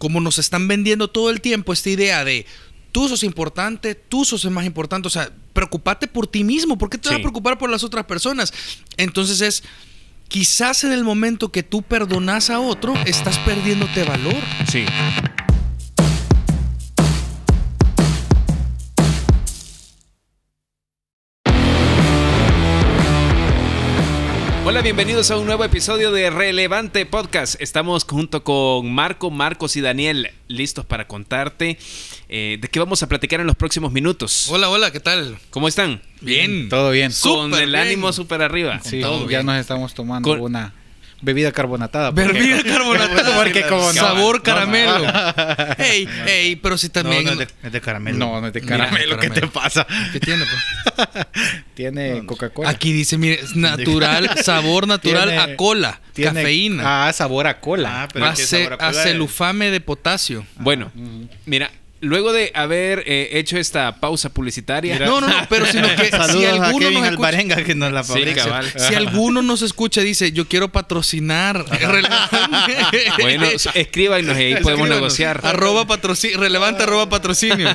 como nos están vendiendo todo el tiempo esta idea de tú sos importante, tú sos el más importante, o sea, preocupate por ti mismo, ¿por qué te vas a preocupar por las otras personas? Entonces es, quizás en el momento que tú perdonas a otro, estás perdiéndote valor. Sí. Hola, bienvenidos a un nuevo episodio de Relevante Podcast. Estamos junto con Marco, Marcos y Daniel listos para contarte eh, de qué vamos a platicar en los próximos minutos. Hola, hola, ¿qué tal? ¿Cómo están? Bien. Todo bien. Con el ánimo súper arriba. Sí, ya nos estamos tomando una bebida carbonatada. Bebida carbonatada. porque como sabor caramelo. ey, ey, pero si también. No, no es de, caramelo. No, no es de caramelo. ¿Qué te pasa? ¿Qué tiene? Pues? tiene Coca-Cola. Aquí dice, mire, natural, sabor natural a cola, cafeína. Ah, sabor a cola. Ah, pero hace, celufame de potasio. Bueno, mira, luego de haber eh, hecho esta pausa publicitaria. no, no, no, pero sino que si alguno nos escucha, que nos la fabrica. si alguno nos escucha dice, "Yo quiero patrocinar." bueno, escríbanos y ahí podemos negociar. Arroba patrocinio, relevante arroba patrocinio.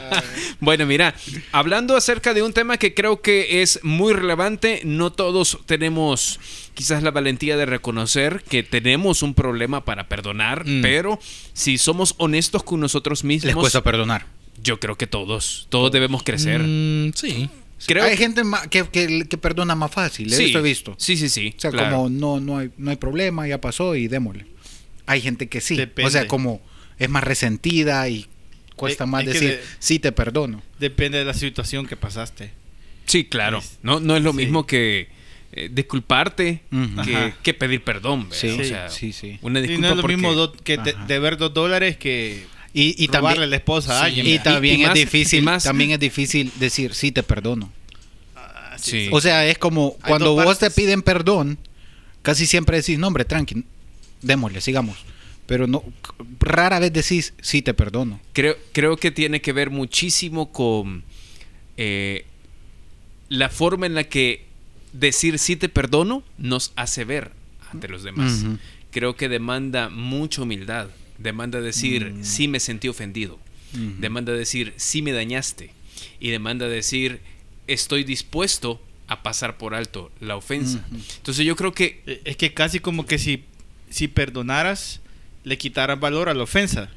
bueno, mira, hablando acerca de un tema que creo que es muy relevante, no todos tenemos quizás la valentía de reconocer que tenemos un problema para perdonar, mm. pero si somos honestos con nosotros mismos... Les cuesta perdonar. Yo creo que todos, todos debemos crecer. Mm, sí. Creo... Hay gente que, que, perdona más fácil, ¿eh? sí. he visto. Sí, sí, sí. O sea, como no, no, hay, no hay problema, ya pasó y démosle. Hay gente que sí. O sea, como es más resentida y cuesta más decir, sí te perdono. Depende de la situación que pasaste. Sí, claro. No, no es lo mismo que eh, disculparte que, pedir perdón. Sí, o sea, sí, sí. Una disculpa no es lo mismo que deber dos dólares que y, robarle la esposa a alguien. Y, también es difícil, también es difícil decir sí te perdono. Ah, o sea, es como cuando vos te piden perdón, casi siempre decís, no hombre, tranqui, démosle, sigamos. Pero no, rara vez decís sí te perdono. Creo, creo que tiene que ver muchísimo con eh, la forma en la que decir sí te perdono nos hace ver ante los demás. Creo que demanda mucha humildad. Demanda decir mm. sí me sentí ofendido. Demanda decir sí me dañaste. Y demanda decir estoy dispuesto a pasar por alto la ofensa. Entonces yo creo que... E, es que casi como que si, si perdonaras, le quitaras valor a la ofensa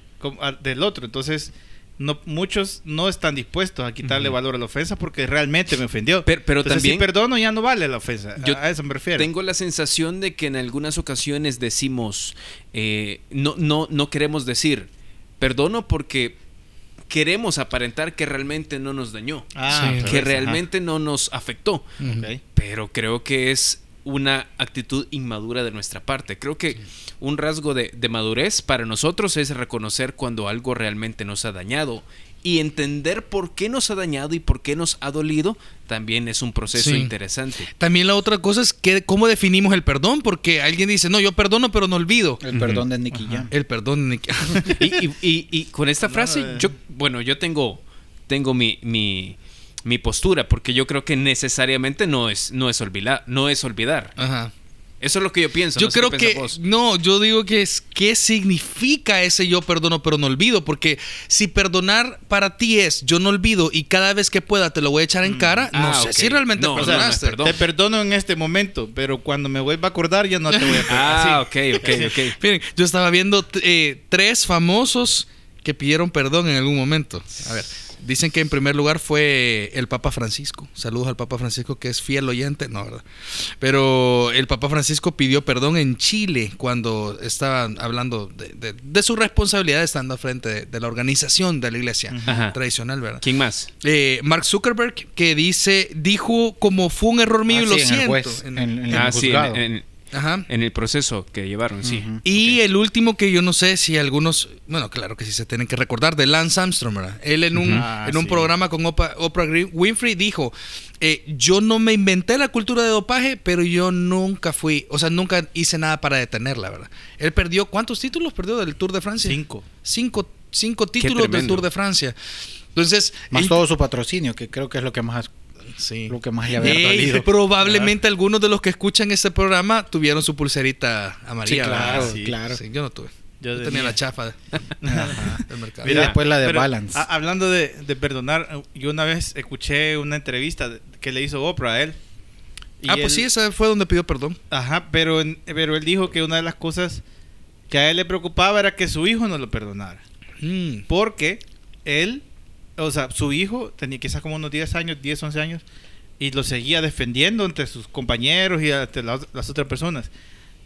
del otro. Entonces no, muchos no están dispuestos a quitarle valor a la ofensa porque realmente me ofendió. Pero, también. Si perdono, ya no vale la ofensa. Yo a eso me refiero. Tengo la sensación de que en algunas ocasiones decimos. Eh, no, no, no queremos decir. Perdono porque queremos aparentar que realmente no nos dañó. Ah, que realmente no nos afectó. Pero creo que es una actitud inmadura de nuestra parte. Creo que un rasgo de, madurez para nosotros es reconocer cuando algo realmente nos ha dañado y entender por qué nos ha dañado y por qué nos ha dolido también es un proceso interesante. También la otra cosa es que cómo definimos el perdón, porque alguien dice, no, yo perdono pero no olvido. El perdón de Nicky Jam. El perdón de Nicky y, y, con esta frase, yo, bueno, yo tengo, tengo mi, mi, mi, postura, porque yo creo que necesariamente no es, no es olvidar, no es olvidar. Ajá. Eso es lo que yo pienso. Yo creo que no, yo digo que es qué significa ese yo perdono pero no olvido, porque si perdonar para ti es yo no olvido y cada vez que pueda te lo voy a echar en mm. cara, no ah, sé si realmente perdonaste. te perdono en este momento, pero cuando me vuelva a acordar ya no te voy a perdonar. ah, ok, ok, ok. Miren, yo estaba viendo eh, tres famosos que pidieron perdón en algún momento. A ver. Dicen que en primer lugar fue el Papa Francisco. Saludos al Papa Francisco que es fiel oyente, no, ¿verdad? Pero el Papa Francisco pidió perdón en Chile cuando estaban hablando de, su responsabilidad estando frente de, la organización de la iglesia tradicional, ¿verdad? ¿Quién más? Eh, Mark Zuckerberg que dice, dijo como fue un error mío y ah, lo siento. En, en, ah, sí, en, en el proceso que llevaron, sí. Y el último que yo no sé si algunos, bueno, claro que sí se tienen que recordar, de Lance Armstrong, ¿verdad? Él en un, ah, en un programa con Oprah, Winfrey dijo, eh, yo no me inventé la cultura de dopaje, pero yo nunca fui, o sea, nunca hice nada para detenerla, ¿verdad? Él perdió, ¿cuántos títulos perdió del Tour de Francia? Cinco. Cinco, cinco títulos del Tour de Francia. Entonces, más todo su patrocinio, que creo que es lo que más Sí. Lo que más ya había Probablemente algunos de los que escuchan este programa tuvieron su pulserita amarilla. Sí, claro, claro. yo no tuve. Yo, tenía la chafa del mercado. y después la de Balance. hablando de, perdonar, yo una vez escuché una entrevista que le hizo Oprah a él. ah, pues sí, esa fue donde pidió perdón. Ajá, pero, pero él dijo que una de las cosas que a él le preocupaba era que su hijo no lo perdonara. Mm. Porque él, o sea, su hijo tenía quizás como unos 10 años, 10, 11 años, y lo seguía defendiendo entre sus compañeros y entre las otras personas.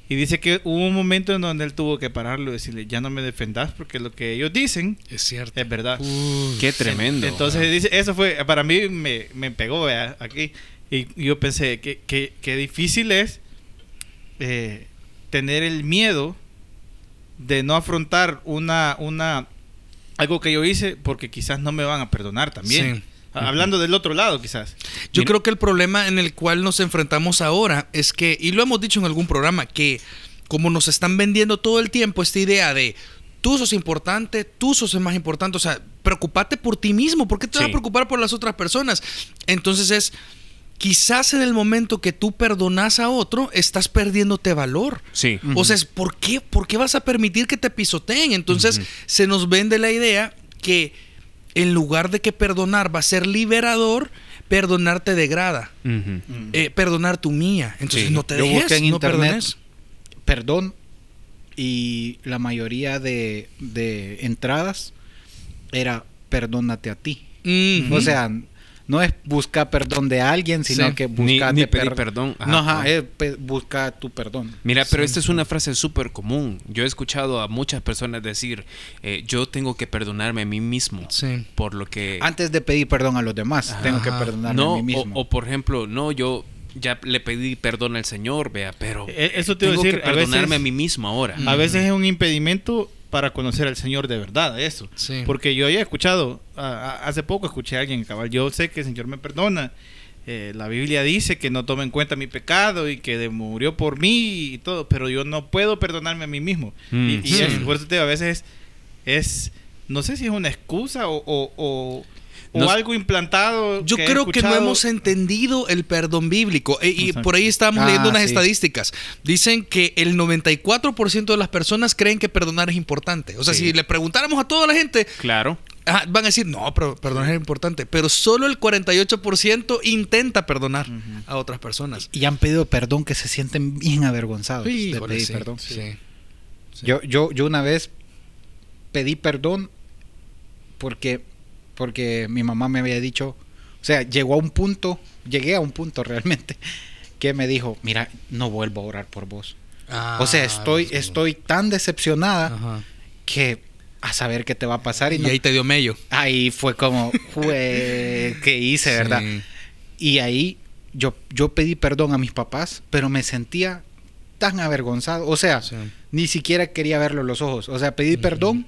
Y dice que hubo un momento en donde él tuvo que pararlo y decirle, ya no me defendas porque lo que ellos dicen es cierto. Es verdad. Qué tremendo. Entonces dice, eso fue, para mí me, me pegó aquí. Y yo pensé, que, que, difícil es eh, tener el miedo de no afrontar una, una, algo que yo hice porque quizás no me van a perdonar también. Hablando del otro lado, quizás. Yo creo que el problema en el cual nos enfrentamos ahora es que, y lo hemos dicho en algún programa, que como nos están vendiendo todo el tiempo esta idea de tú sos importante, tú sos el más importante, o sea, preocupate por ti mismo, ¿por qué te vas a preocupar por las otras personas? Entonces es, quizás en el momento que tú perdonas a otro, estás perdiéndote valor. Sí. O sea, ¿por qué, ¿por qué vas a permitir que te pisoteen? Entonces se nos vende la idea que en lugar de que perdonar va a ser liberador, perdonar te degrada. Eh, perdonar tu mía. Entonces no te dejes, en no internet perdón y la mayoría de, entradas era perdónate a ti. O sea, no es buscar perdón de alguien, sino que buscar ni, pedir perdón. no, es buscar tu perdón. Mira, pero esta es una frase súper común. Yo he escuchado a muchas personas decir, eh, yo tengo que perdonarme a mí mismo por lo que... Antes de pedir perdón a los demás, tengo que perdonarme a mí mismo. O, por ejemplo, no, yo ya le pedí perdón al Señor, vea, pero e, eso te tengo decir, que perdonarme a, mí mismo ahora. A veces es un impedimento para conocer al Señor de verdad, eso. Porque yo había escuchado, hace poco escuché a alguien, cabal, yo sé que el Señor me perdona. Eh, la Biblia dice que no tome en cuenta mi pecado y que murió por mí y todo, pero yo no puedo perdonarme a mí mismo. Mm. y, por eso te a veces es, no sé si es una excusa o o algo implantado. Yo creo que no hemos entendido el perdón bíblico. E, y por ahí estábamos leyendo ah, unas estadísticas. Dicen que el 94% de las personas creen que perdonar es importante. O sea, si le preguntáramos a toda la gente. Claro. van a decir, no, pero perdonar es importante. Pero solo el 48% intenta perdonar a otras personas. Y han pedido perdón que se sienten bien avergonzados de pedir perdón. Yo, yo, yo una vez pedí perdón porque porque mi mamá me había dicho, o sea, llegó a un punto, llegué a un punto realmente, que me dijo, mira, no vuelvo a orar por vos. o sea, ah, estoy, estoy tan decepcionada que a saber qué te va a pasar. Y, ahí te dio medio. Ahí fue como, fue, ¿qué hice, verdad? Y ahí yo, yo pedí perdón a mis papás, pero me sentía tan avergonzado. O sea, ni siquiera quería verlo a los ojos. O sea, pedí perdón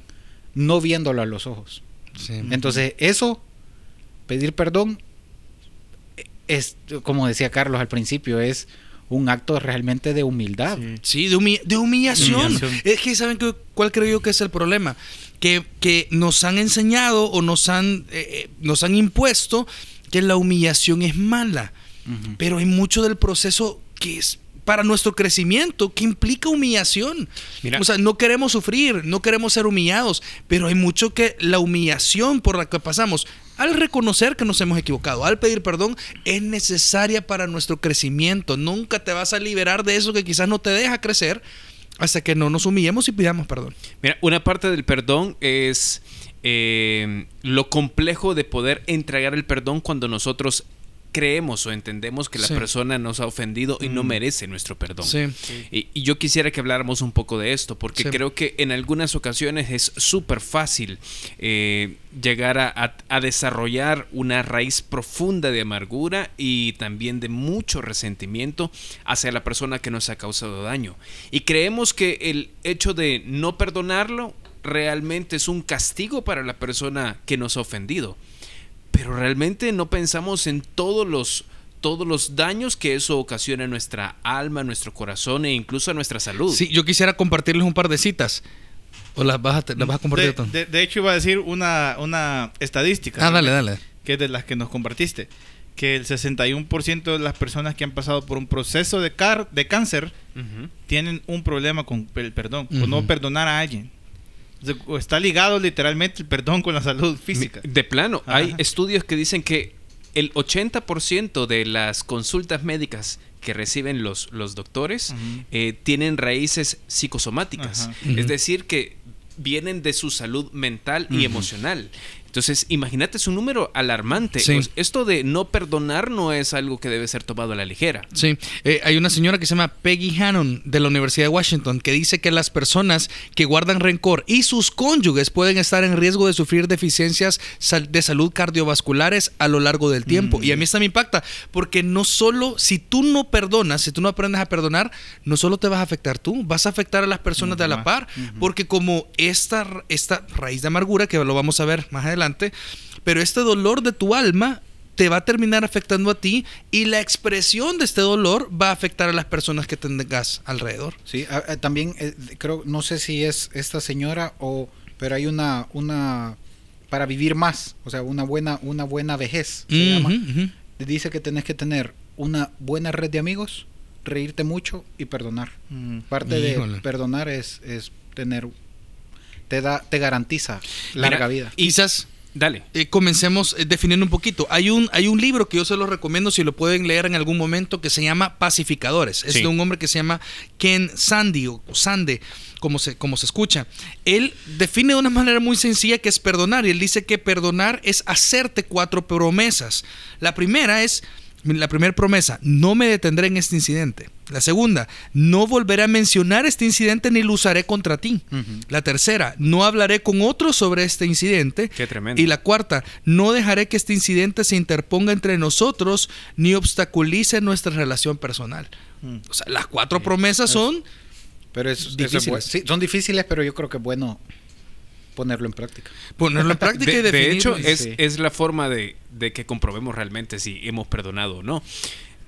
no viéndolo a los ojos. Entonces, eso, pedir perdón, es, como decía Carlos al principio, es un acto realmente de humildad. Sí, de, de humillación. Es que, ¿saben cuál creo yo que es el problema? Que, que nos han enseñado o nos han, eh, eh, nos han impuesto que la humillación es mala. Pero hay mucho del proceso que es para nuestro crecimiento, que implica humillación. O sea, no queremos sufrir, no queremos ser humillados, pero hay mucho que la humillación por la que pasamos, al reconocer que nos hemos equivocado, al pedir perdón, es necesaria para nuestro crecimiento. Nunca te vas a liberar de eso que quizás no te deja crecer hasta que no nos humillemos y pidamos perdón. Mira, una parte del perdón es eh, lo complejo de poder entregar el perdón cuando nosotros creemos o entendemos que la persona nos ha ofendido y no mm. merece nuestro perdón. Y, yo quisiera que habláramos un poco de esto, porque creo que en algunas ocasiones es súper fácil eh, llegar a, desarrollar una raíz profunda de amargura y también de mucho resentimiento hacia la persona que nos ha causado daño. Y creemos que el hecho de no perdonarlo realmente es un castigo para la persona que nos ha ofendido pero realmente no pensamos en todos los todos los daños que eso ocasiona en nuestra alma, nuestro corazón e incluso a nuestra salud. Sí, yo quisiera compartirles un par de citas. ¿O las vas a, las vas a compartir? De, de, hecho, iba a decir una, una estadística. Ah, dale, dale. Que es de las que nos compartiste. Que el 61% de las personas que han pasado por un proceso de, car de cáncer tienen un problema con el perdón, con no perdonar a alguien. Está ligado literalmente el perdón con la salud física. De plano, hay estudios que dicen que el 80% de las consultas médicas que reciben los, los doctores eh, tienen raíces psicosomáticas. Es decir, que vienen de su salud mental y emocional. Entonces, imagínate, es un número alarmante. esto de no perdonar no es algo que debe ser tomado a la ligera. Sí, eh, hay una señora que se llama Peggy Hannon de la Universidad de Washington que dice que las personas que guardan rencor y sus cónyuges pueden estar en riesgo de sufrir deficiencias de salud cardiovasculares a lo largo del tiempo. Y a mí esto me impacta porque no solo, si tú no perdonas, si tú no aprendes a perdonar, no solo te vas a afectar tú, vas a afectar a las personas de a la par, porque como esta, esta raíz de amargura, que lo vamos a ver más adelante, pero este dolor de tu alma te va a terminar afectando a ti y la expresión de este dolor va a afectar a las personas que tengas alrededor. Sí, también eh, creo, no sé si es esta señora o, pero hay una, una, para vivir más, o sea, una buena, una buena vejez, se llama. Dice que tenés que tener una buena red de amigos, reírte mucho y perdonar. Mm. Parte de perdonar es, es tener, te da, te garantiza larga vida. Quizás Dale. Eh, comencemos eh, definiendo un poquito. Hay un, hay un libro que yo se lo recomiendo si lo pueden leer en algún momento que se llama Pacificadores. Es de un hombre que se llama Ken Sandy o Sande, como se, como se escucha. Él define de una manera muy sencilla que es perdonar. Y él dice que perdonar es hacerte cuatro promesas. La primera es la primera promesa, no me detendré en este incidente. La segunda, no volveré a mencionar este incidente ni lo usaré contra ti. La tercera, no hablaré con otros sobre este incidente. Qué tremendo. Y la cuarta, no dejaré que este incidente se interponga entre nosotros ni obstaculice nuestra relación personal. Mm. O sea, las cuatro promesas son... Pero es, difíciles. son difíciles, pero yo creo que es bueno ponerlo en práctica. Ponerlo en práctica de, y De hecho, es, es la forma de, de, que comprobemos realmente si hemos perdonado o no.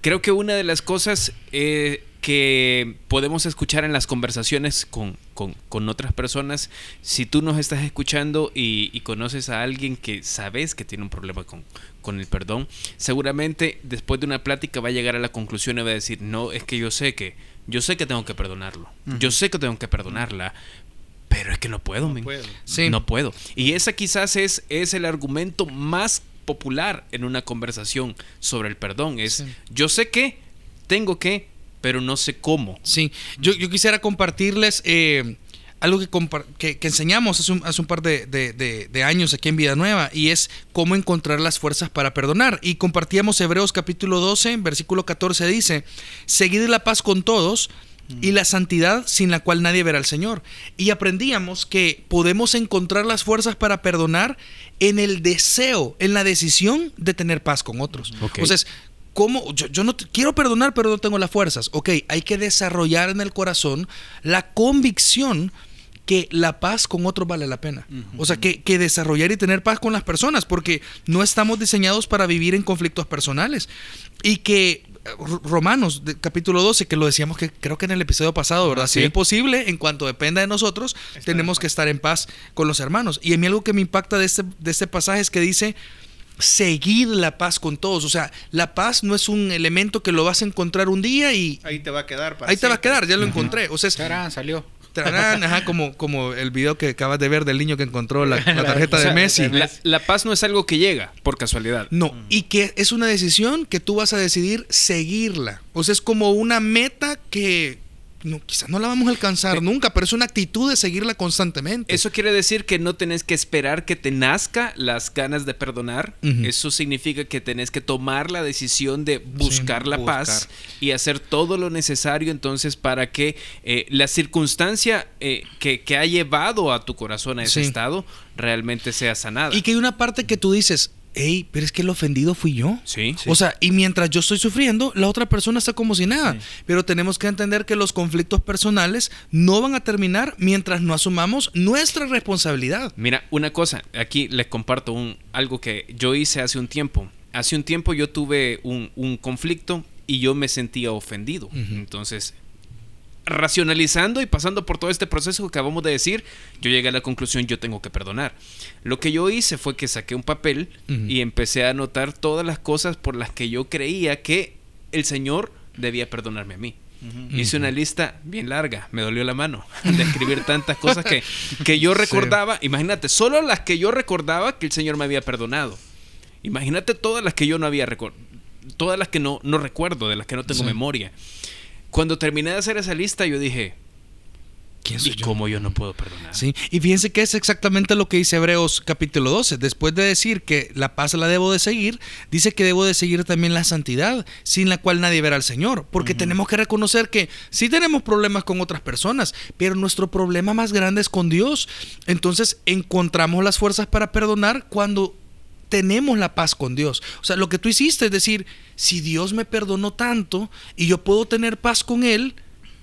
Creo que una de las cosas eh, que podemos escuchar en las conversaciones con, con, con, otras personas, si tú nos estás escuchando y, y, conoces a alguien que sabes que tiene un problema con, con el perdón, seguramente después de una plática va a llegar a la conclusión y va a decir, no, es que yo sé que yo sé que tengo que perdonarlo. Yo sé que tengo que perdonarla, pero es que no puedo, no puedo. Sí. No puedo. Y esa quizás es, es el argumento más popular en una conversación sobre el perdón. Es, yo sé que, tengo que, pero no sé cómo. Sí, yo, yo quisiera compartirles eh, algo que, que, enseñamos hace un, hace un par de, de, de, años aquí en Vida Nueva y es cómo encontrar las fuerzas para perdonar. Y compartíamos Hebreos capítulo 12, versículo 14 dice, seguid la paz con todos y la santidad sin la cual nadie verá al Señor. Y aprendíamos que podemos encontrar las fuerzas para perdonar en el deseo, en la decisión de tener paz con otros. Entonces, ¿cómo? Yo, yo, no quiero perdonar, pero no tengo las fuerzas. Ok, hay que desarrollar en el corazón la convicción que la paz con otros vale la pena. O sea, que, que, desarrollar y tener paz con las personas, porque no estamos diseñados para vivir en conflictos personales. Y que Romanos, capítulo 12, que lo decíamos que creo que en el episodio pasado, ¿verdad? Si es posible, en cuanto dependa de nosotros, tenemos que estar en paz con los hermanos. Y a mí algo que me impacta de este, de este pasaje es que dice, seguir la paz con todos. O sea, la paz no es un elemento que lo vas a encontrar un día y... Ahí te va a quedar. ahí te va a quedar, ya lo encontré. O sea, salió como, como el video que acabas de ver del niño que encontró la, tarjeta de Messi. La, paz no es algo que llega por casualidad. No, y que es una decisión que tú vas a decidir seguirla. O sea, es como una meta que no, quizás no la vamos a alcanzar nunca, pero es una actitud de seguirla constantemente. Eso quiere decir que no tenés que esperar que te nazca las ganas de perdonar. Eso significa que tenés que tomar la decisión de buscar la paz y hacer todo lo necesario entonces para que eh, la circunstancia eh, que, que, ha llevado a tu corazón a ese estado realmente sea sanada. Y que hay una parte que tú dices, hey, pero es que el ofendido fui yo. Sí. O sea, y mientras yo estoy sufriendo, la otra persona está como si nada. Pero tenemos que entender que los conflictos personales no van a terminar mientras no asumamos nuestra responsabilidad. Mira, una cosa, aquí les comparto un, algo que yo hice hace un tiempo. Hace un tiempo yo tuve un, un conflicto y yo me sentía ofendido. Entonces racionalizando y pasando por todo este proceso que acabamos de decir, yo llegué a la conclusión, yo tengo que perdonar. Lo que yo hice fue que saqué un papel y empecé a anotar todas las cosas por las que yo creía que el Señor debía perdonarme a mí. Hice una lista bien larga, me dolió la mano de escribir tantas cosas que, que yo recordaba. Imagínate, solo las que yo recordaba que el Señor me había perdonado. Imagínate todas las que yo no había recordado, todas las que no, no recuerdo, de las que no tengo memoria. Cuando terminé de hacer esa lista, yo dije, ¿Y cómo yo no puedo perdonar? Sí, y fíjense que es exactamente lo que dice Hebreos capítulo 12. Después de decir que la paz la debo de seguir, dice que debo de seguir también la santidad, sin la cual nadie verá al Señor. Porque tenemos que reconocer que sí tenemos problemas con otras personas, pero nuestro problema más grande es con Dios. Entonces encontramos las fuerzas para perdonar cuando tenemos la paz con Dios. O sea, lo que tú hiciste es decir, si Dios me perdonó tanto y yo puedo tener paz con Él,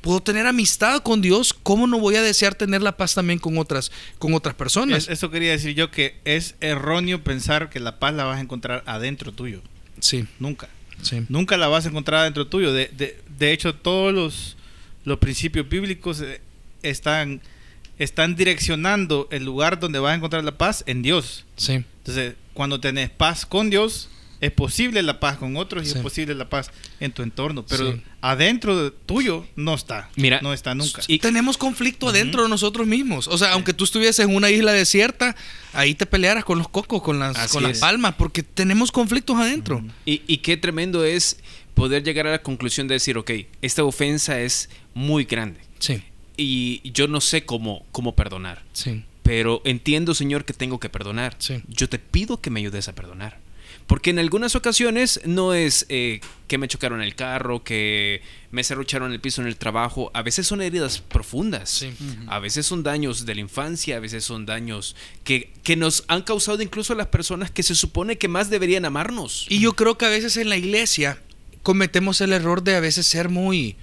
puedo tener amistad con Dios, ¿cómo no voy a desear tener la paz también con otras, con otras personas? eso quería decir yo que es erróneo pensar que la paz la vas a encontrar adentro tuyo. Sí. Nunca. Sí. Nunca la vas a encontrar adentro tuyo. De, de, de hecho, todos los, los principios bíblicos eh, están, están direccionando el lugar donde vas a encontrar la paz en Dios. Sí. Entonces, cuando tenés paz con Dios, es posible la paz con otros y es posible la paz en tu entorno, pero adentro de tuyo no está. Mira, no está nunca. Y tenemos conflicto adentro de nosotros mismos. O sea, aunque tú estuvieses en una isla desierta, ahí te pelearas con los cocos, con las, con las palmas, porque tenemos conflictos adentro. y, y qué tremendo es poder llegar a la conclusión de decir, ok, esta ofensa es muy grande. Sí. Y yo no sé cómo, cómo perdonar. Sí. Pero entiendo, Señor, que tengo que perdonar. Sí. Yo te pido que me ayudes a perdonar. Porque en algunas ocasiones no es eh, que me chocaron el carro, que me cerrucharon el piso en el trabajo. A veces son heridas profundas. A veces son daños de la infancia, a veces son daños que, que nos han causado incluso a las personas que se supone que más deberían amarnos. Y yo creo que a veces en la iglesia cometemos el error de a veces ser muy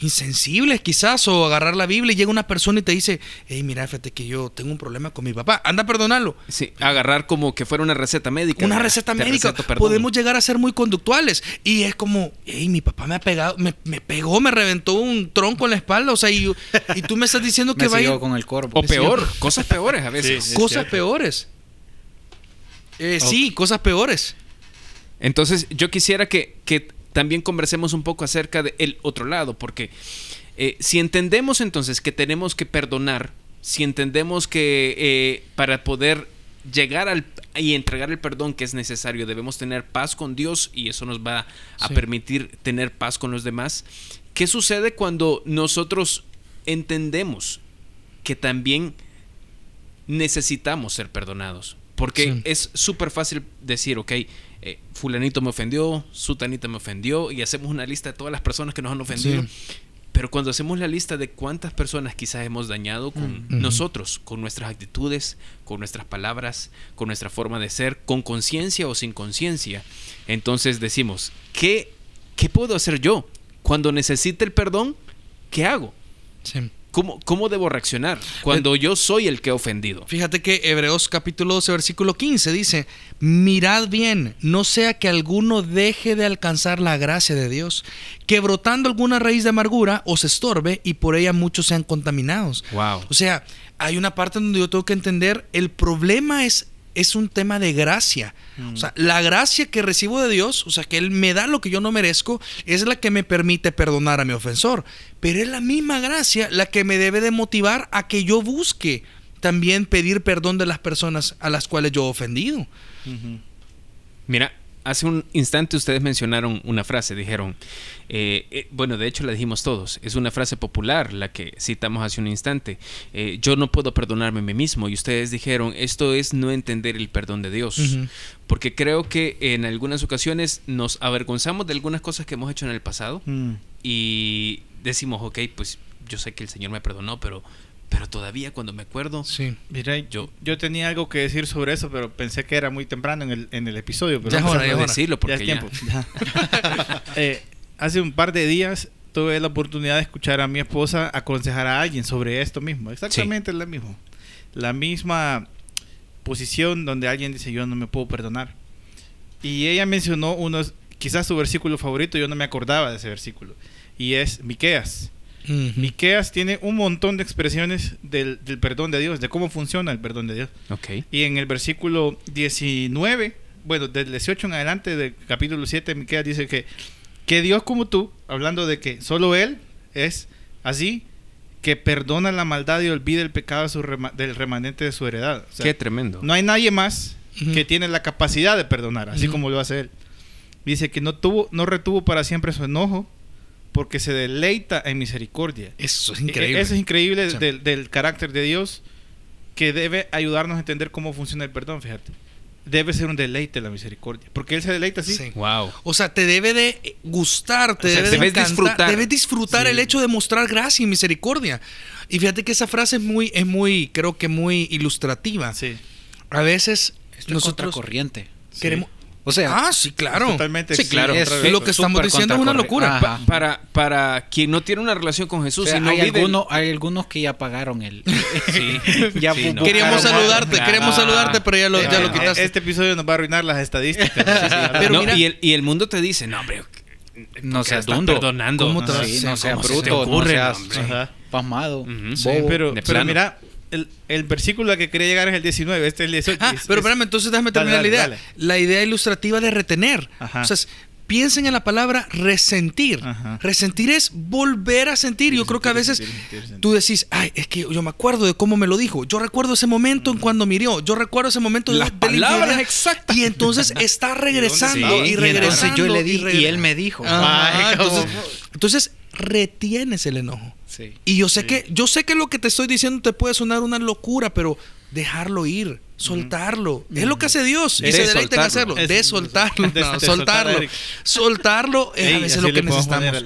insensibles quizás o agarrar la Biblia y llega una persona y te dice, hey, mira, fíjate que yo tengo un problema con mi papá, anda a perdonarlo. Sí, agarrar como que fuera una receta médica. Una receta médica. Podemos llegar a ser muy conductuales y es como, hey, mi papá me ha pegado, me, pegó, me reventó un tronco en la espalda, o sea, y, y tú me estás diciendo que va a con el corpo. O peor, cosas peores a veces. cosas peores. Eh, Sí, cosas peores. Entonces, yo quisiera que, que también conversemos un poco acerca del otro lado, porque eh, si entendemos entonces que tenemos que perdonar, si entendemos que eh, para poder llegar al y entregar el perdón que es necesario, debemos tener paz con Dios y eso nos va a permitir tener paz con los demás. ¿Qué sucede cuando nosotros entendemos que también necesitamos ser perdonados? Porque es súper fácil decir, ok, eh, fulanito me ofendió, sutanita me ofendió, y hacemos una lista de todas las personas que nos han ofendido. Pero cuando hacemos la lista de cuántas personas quizás hemos dañado con mm. nosotros, con nuestras actitudes, con nuestras palabras, con nuestra forma de ser, con conciencia o sin conciencia, entonces decimos, ¿qué, ¿qué puedo hacer yo? Cuando necesite el perdón, ¿qué hago? Sí. ¿Cómo, debo reaccionar cuando yo soy el que he ofendido? Fíjate que Hebreos capítulo 12, versículo 15 dice, mirad bien, no sea que alguno deje de alcanzar la gracia de Dios, que brotando alguna raíz de amargura os estorbe y por ella muchos sean contaminados. Wow. O sea, hay una parte donde yo tengo que entender, el problema es es un tema de gracia. O sea, la gracia que recibo de Dios, o sea, que Él me da lo que yo no merezco, es la que me permite perdonar a mi ofensor. Pero es la misma gracia la que me debe de motivar a que yo busque también pedir perdón de las personas a las cuales yo he ofendido. Mira, hace un instante ustedes mencionaron una frase, dijeron, eh, eh, bueno, de hecho la dijimos todos, es una frase popular la que citamos hace un instante, eh, yo no puedo perdonarme a mí mismo y ustedes dijeron, esto es no entender el perdón de Dios, porque creo que en algunas ocasiones nos avergonzamos de algunas cosas que hemos hecho en el pasado mm. y decimos, ok, pues yo sé que el Señor me perdonó, pero pero todavía cuando me acuerdo. Sí. Mira, yo, yo tenía algo que decir sobre eso, pero pensé que era muy temprano en el, en el episodio. Pero ya es hora, ya decirlo porque ya es tiempo. Eh, hace un par de días tuve la oportunidad de escuchar a mi esposa aconsejar a alguien sobre esto mismo. Exactamente la misma. La misma posición donde alguien dice yo no me puedo perdonar. Y ella mencionó unos, quizás su versículo favorito, yo no me acordaba de ese versículo. Y es Miqueas Miqueas tiene un montón de expresiones del, perdón de Dios, de cómo funciona el perdón de Dios. Okay. Y en el versículo 19, bueno, del 18 en adelante del capítulo 7, Miqueas dice que que Dios como tú, hablando de que solo Él es así, que perdona la maldad y olvida el pecado del remanente de su heredad. Qué tremendo. No hay nadie más que tiene la capacidad de perdonar, así como lo hace Él. Dice que no, tuvo, no retuvo para siempre su enojo, porque se deleita en misericordia. Eso es increíble. Eso es increíble del, del, carácter de Dios que debe ayudarnos a entender cómo funciona el perdón, fíjate debe ser un deleite la misericordia. Porque Él se deleita así. Sí. Wow. O sea, te debe de gustar, te debe de disfrutar. Debes disfrutar el hecho de mostrar gracia y misericordia. Y fíjate que esa frase es muy, es muy, creo que muy ilustrativa. Sí. A veces nosotros corriente. queremos, o sea, ah, sí, claro. Totalmente. Sí, claro. lo que estamos diciendo es una locura. para, para quien no tiene una relación con Jesús, hay, hay algunos que ya pagaron el. sí, ya Queríamos saludarte, queremos saludarte, pero ya lo, ya lo quitaste. Este episodio nos va a arruinar las estadísticas. pero y, el, y el mundo te dice, no, hombre, no seas dundo. perdonando. ¿Cómo te no seas bruto, no seas pasmado. pero, pero mira, el, el, versículo al que quería llegar es el 19, este es el 18. Ah, pero espérame, entonces déjame terminar la idea. La idea ilustrativa de retener. Ajá. O sea, piensen en la palabra resentir. Resentir es volver a sentir. Yo creo que a veces tú decís, ay, es que yo me acuerdo de cómo me lo dijo. Yo recuerdo ese momento en cuando mirió. Yo recuerdo ese momento de, palabras exactas. Y entonces está regresando y regresando. Y yo le di y, él me dijo. entonces, entonces retienes el enojo. Y yo sé que yo sé que lo que te estoy diciendo te puede sonar una locura, pero dejarlo ir, soltarlo. Es lo que hace Dios y se deleita en hacerlo. de soltarlo. soltarlo. soltarlo es a veces lo que necesitamos.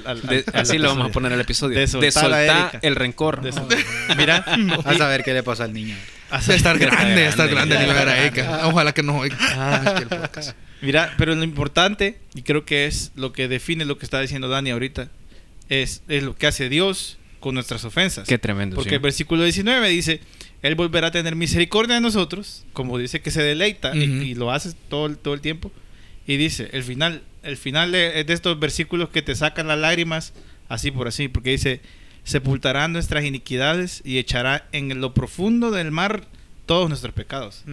así lo vamos a poner el episodio. De soltar, el rencor. Mira, vas a ver qué le pasa al niño. Hasta estar grande, estar grande, Ojalá que nos oiga. Ah, Mira, pero lo importante, y creo que es lo que define lo que está diciendo Dani ahorita, es, es lo que hace Dios con nuestras ofensas. Qué tremendo. Porque el versículo 19 dice, Él volverá a tener misericordia de nosotros, como dice que se deleita y, lo hace todo, todo el tiempo. Y dice, el final, el final de, estos versículos que te sacan las lágrimas, así por así, porque dice, sepultará nuestras iniquidades y echará en lo profundo del mar todos nuestros pecados.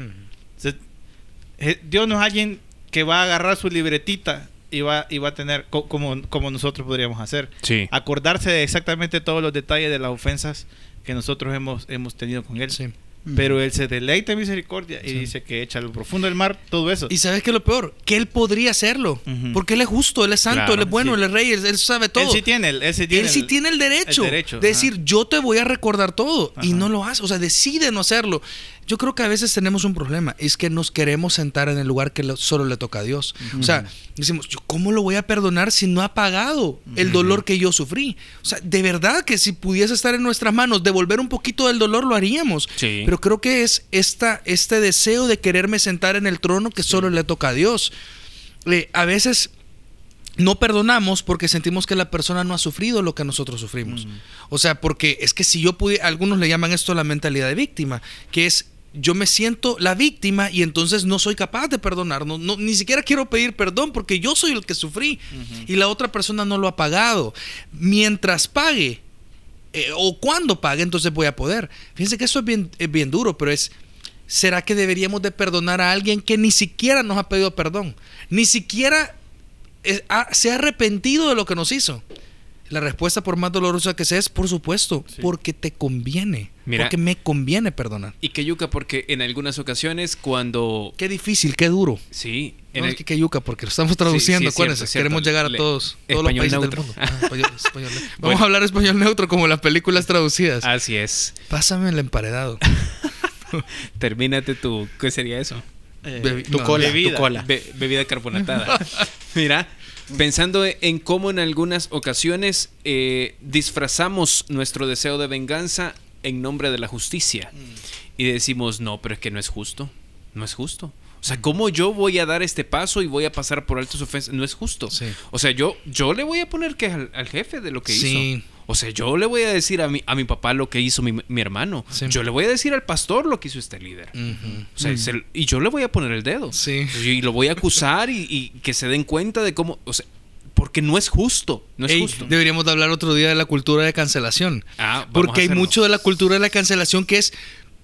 Eh, Dios no es alguien que va a agarrar su libretita y va, a tener, como, como nosotros podríamos hacer. Acordarse de exactamente todos los detalles de las ofensas que nosotros hemos, hemos tenido con Él. Pero Él se deleita en misericordia y dice que echa lo profundo del mar todo eso. Y sabes que lo peor, que Él podría hacerlo. Porque Él es justo, Él es santo, Él es bueno, Él es rey, él, sabe todo. Él sí tiene, él, sí tiene, él sí tiene el, derecho, de decir, yo te voy a recordar todo. Y no lo hace, o sea, decide no hacerlo. Yo creo que a veces tenemos un problema, es que nos queremos sentar en el lugar que solo le toca a Dios. O sea, decimos, ¿cómo lo voy a perdonar si no ha pagado el dolor que yo sufrí? O sea, de verdad que si pudiese estar en nuestras manos, devolver un poquito del dolor, lo haríamos. Pero creo que es esta, este deseo de quererme sentar en el trono que solo le toca a Dios. Eh, a veces no perdonamos porque sentimos que la persona no ha sufrido lo que nosotros sufrimos. O sea, porque es que si yo pudiera, algunos le llaman esto la mentalidad de víctima, que es yo me siento la víctima y entonces no soy capaz de perdonar, no, ni siquiera quiero pedir perdón porque yo soy el que sufrí y la otra persona no lo ha pagado. Mientras pague eh, o cuando pague, entonces voy a poder. Fíjense que eso es bien, bien duro, pero es, ¿será que deberíamos de perdonar a alguien que ni siquiera nos ha pedido perdón? Ni siquiera eh, se ha arrepentido de lo que nos hizo. La respuesta, por más dolorosa que sea, es por supuesto, porque te conviene. porque me conviene perdonar. Y que yuca, porque en algunas ocasiones cuando. Qué difícil, qué duro. Sí. En no, es que, que yuca, porque lo estamos traduciendo, acuérdense. Queremos llegar a todos, todos los países del mundo. Ah, Vamos a hablar español neutro como las películas traducidas. Así es. Pásame el emparedado. Termínate tu. ¿Qué sería eso? Eh, tu, cola, bebida, tu cola. bebida carbonatada. Mira, Pensando en cómo en algunas ocasiones eh, disfrazamos nuestro deseo de venganza en nombre de la justicia. Mm. Y decimos, no, pero es que no es justo. No es justo. O sea, ¿cómo yo voy a dar este paso y voy a pasar por altos ofensas? No es justo. O sea, yo, yo le voy a poner que al, jefe de lo que hizo. O sea, yo le voy a decir a mi, a mi papá lo que hizo mi, hermano. Yo le voy a decir al pastor lo que hizo este líder. O sea, y yo le voy a poner el dedo. Y lo voy a acusar y, que se den cuenta de cómo... O sea, porque no es justo. No es justo. Deberíamos de hablar otro día de la cultura de cancelación. Ah, porque hay mucho de la cultura de la cancelación que es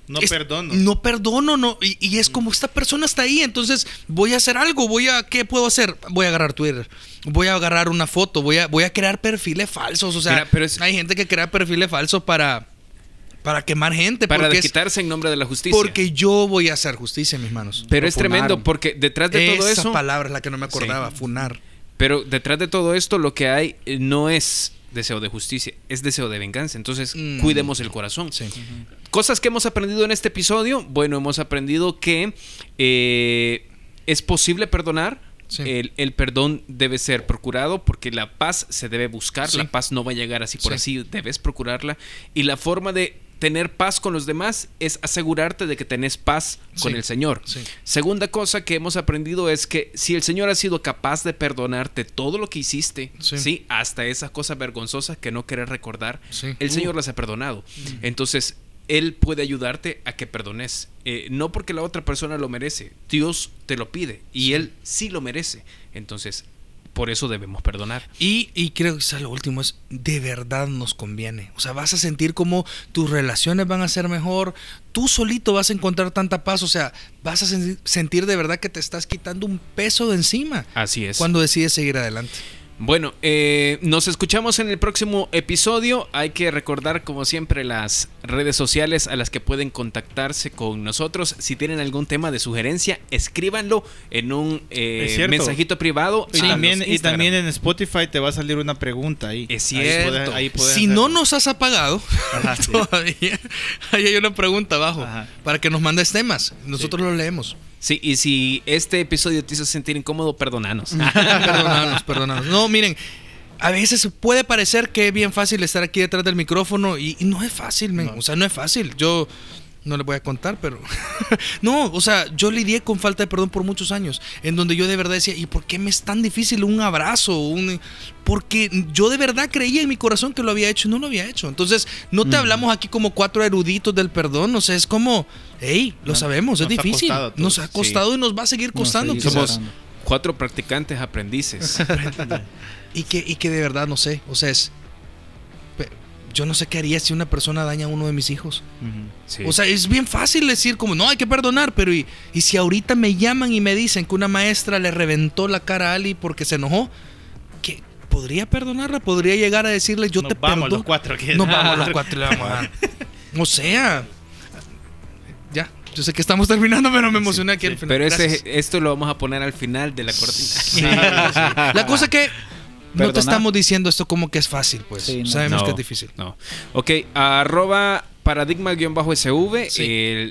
No perdono. No perdono, no. Y, es como esta persona está ahí, entonces voy a hacer algo. Voy a. ¿Qué puedo hacer? Voy a agarrar Twitter. Voy a agarrar una foto. Voy a, voy a crear perfiles falsos. O sea, pero hay gente que crea perfiles falsos para. Para quemar gente. Para quitarse en nombre de la justicia. Porque yo voy a hacer justicia en mis manos. Pero es tremendo porque detrás de todo eso. Esa palabra es la que no me acordaba, funar. Pero detrás de todo esto lo que hay eh, no es deseo de justicia, es deseo de venganza. Entonces, mm. cuidemos el corazón. Cosas que hemos aprendido en este episodio. Bueno, hemos aprendido que eh, es posible perdonar. El, perdón debe ser procurado porque la paz se debe buscar. La paz no va a llegar así por así. Debes procurarla. Y la forma de tener paz con los demás es asegurarte de que tenés paz con el Señor. Segunda cosa que hemos aprendido es que si el Señor ha sido capaz de perdonarte todo lo que hiciste, sí, hasta esas cosas vergonzosas que no querés recordar, el Señor uh. las ha perdonado. Mm. Entonces, él puede ayudarte a que perdones. Eh, no porque la otra persona lo merece, Dios te lo pide y Él sí lo merece. Entonces, por eso debemos perdonar. Y, y creo que lo último es, de verdad nos conviene. O sea, vas a sentir como tus relaciones van a ser mejor, tú solito vas a encontrar tanta paz, o sea, vas a sentir de verdad que te estás quitando un peso de encima. Así es. Cuando decides seguir adelante. Bueno, eh, nos escuchamos en el próximo episodio. Hay que recordar, como siempre, las redes sociales a las que pueden contactarse con nosotros. Si tienen algún tema de sugerencia, escríbanlo en un eh, mensajito privado. Y, también, y también en Spotify te va a salir una pregunta ahí. Es cierto. si no nos has apagado, todavía ahí hay una pregunta abajo para que nos mandes temas. Nosotros lo leemos. Sí, y si este episodio te hizo sentir incómodo, perdonanos. perdonanos, perdonanos. No, miren, a veces puede parecer que es bien fácil estar aquí detrás del micrófono y, no es fácil, men. O sea, no es fácil. Yo no le voy a contar, pero... no, o sea, yo lidié con falta de perdón por muchos años, en donde yo de verdad decía, ¿y por qué me es tan difícil un abrazo? Un... Porque yo de verdad creía en mi corazón que lo había hecho y no lo había hecho. Entonces, no te hablamos aquí como cuatro eruditos del perdón, o sea, es como, hey, lo sabemos, es difícil. nos ha costado y nos va a seguir costando. Somos cuatro practicantes aprendices. y, que, y que de verdad, no sé, o sea, es yo no sé qué haría si una persona daña a uno de mis hijos. O sea, es bien fácil decir como, no, hay que perdonar, pero y, si ahorita me llaman y me dicen que una maestra le reventó la cara a Ali porque se enojó. ¿Podría perdonarla? ¿Podría llegar a decirle, yo te vamos Los cuatro que Nos vamos los cuatro. Le vamos a... o sea, ya. Yo sé que estamos terminando, pero me emocioné aquí al final. Pero ese, esto lo vamos a poner al final de la cortina. la cosa que no te estamos diciendo esto como que es fácil, pues. Sabemos que es difícil. No. Ok, arroba paradigma-sv,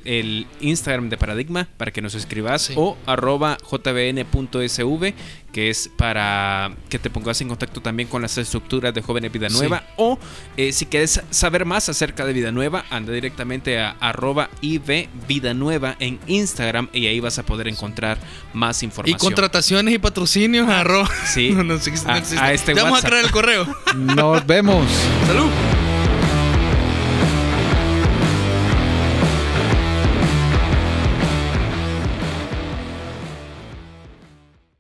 el, Instagram de Paradigma, para que nos escribas, o arroba jbn.sv, que es para que te pongas en contacto también con las estructuras de Jóvenes Vida Nueva, o eh, si quieres saber más acerca de Vida Nueva, anda directamente a arroba IV Vida Nueva en Instagram y ahí vas a poder encontrar más información. Y contrataciones y patrocinios, arroba. Sí. no, existe, a, este Vamos a crear el correo. Nos vemos. Salud.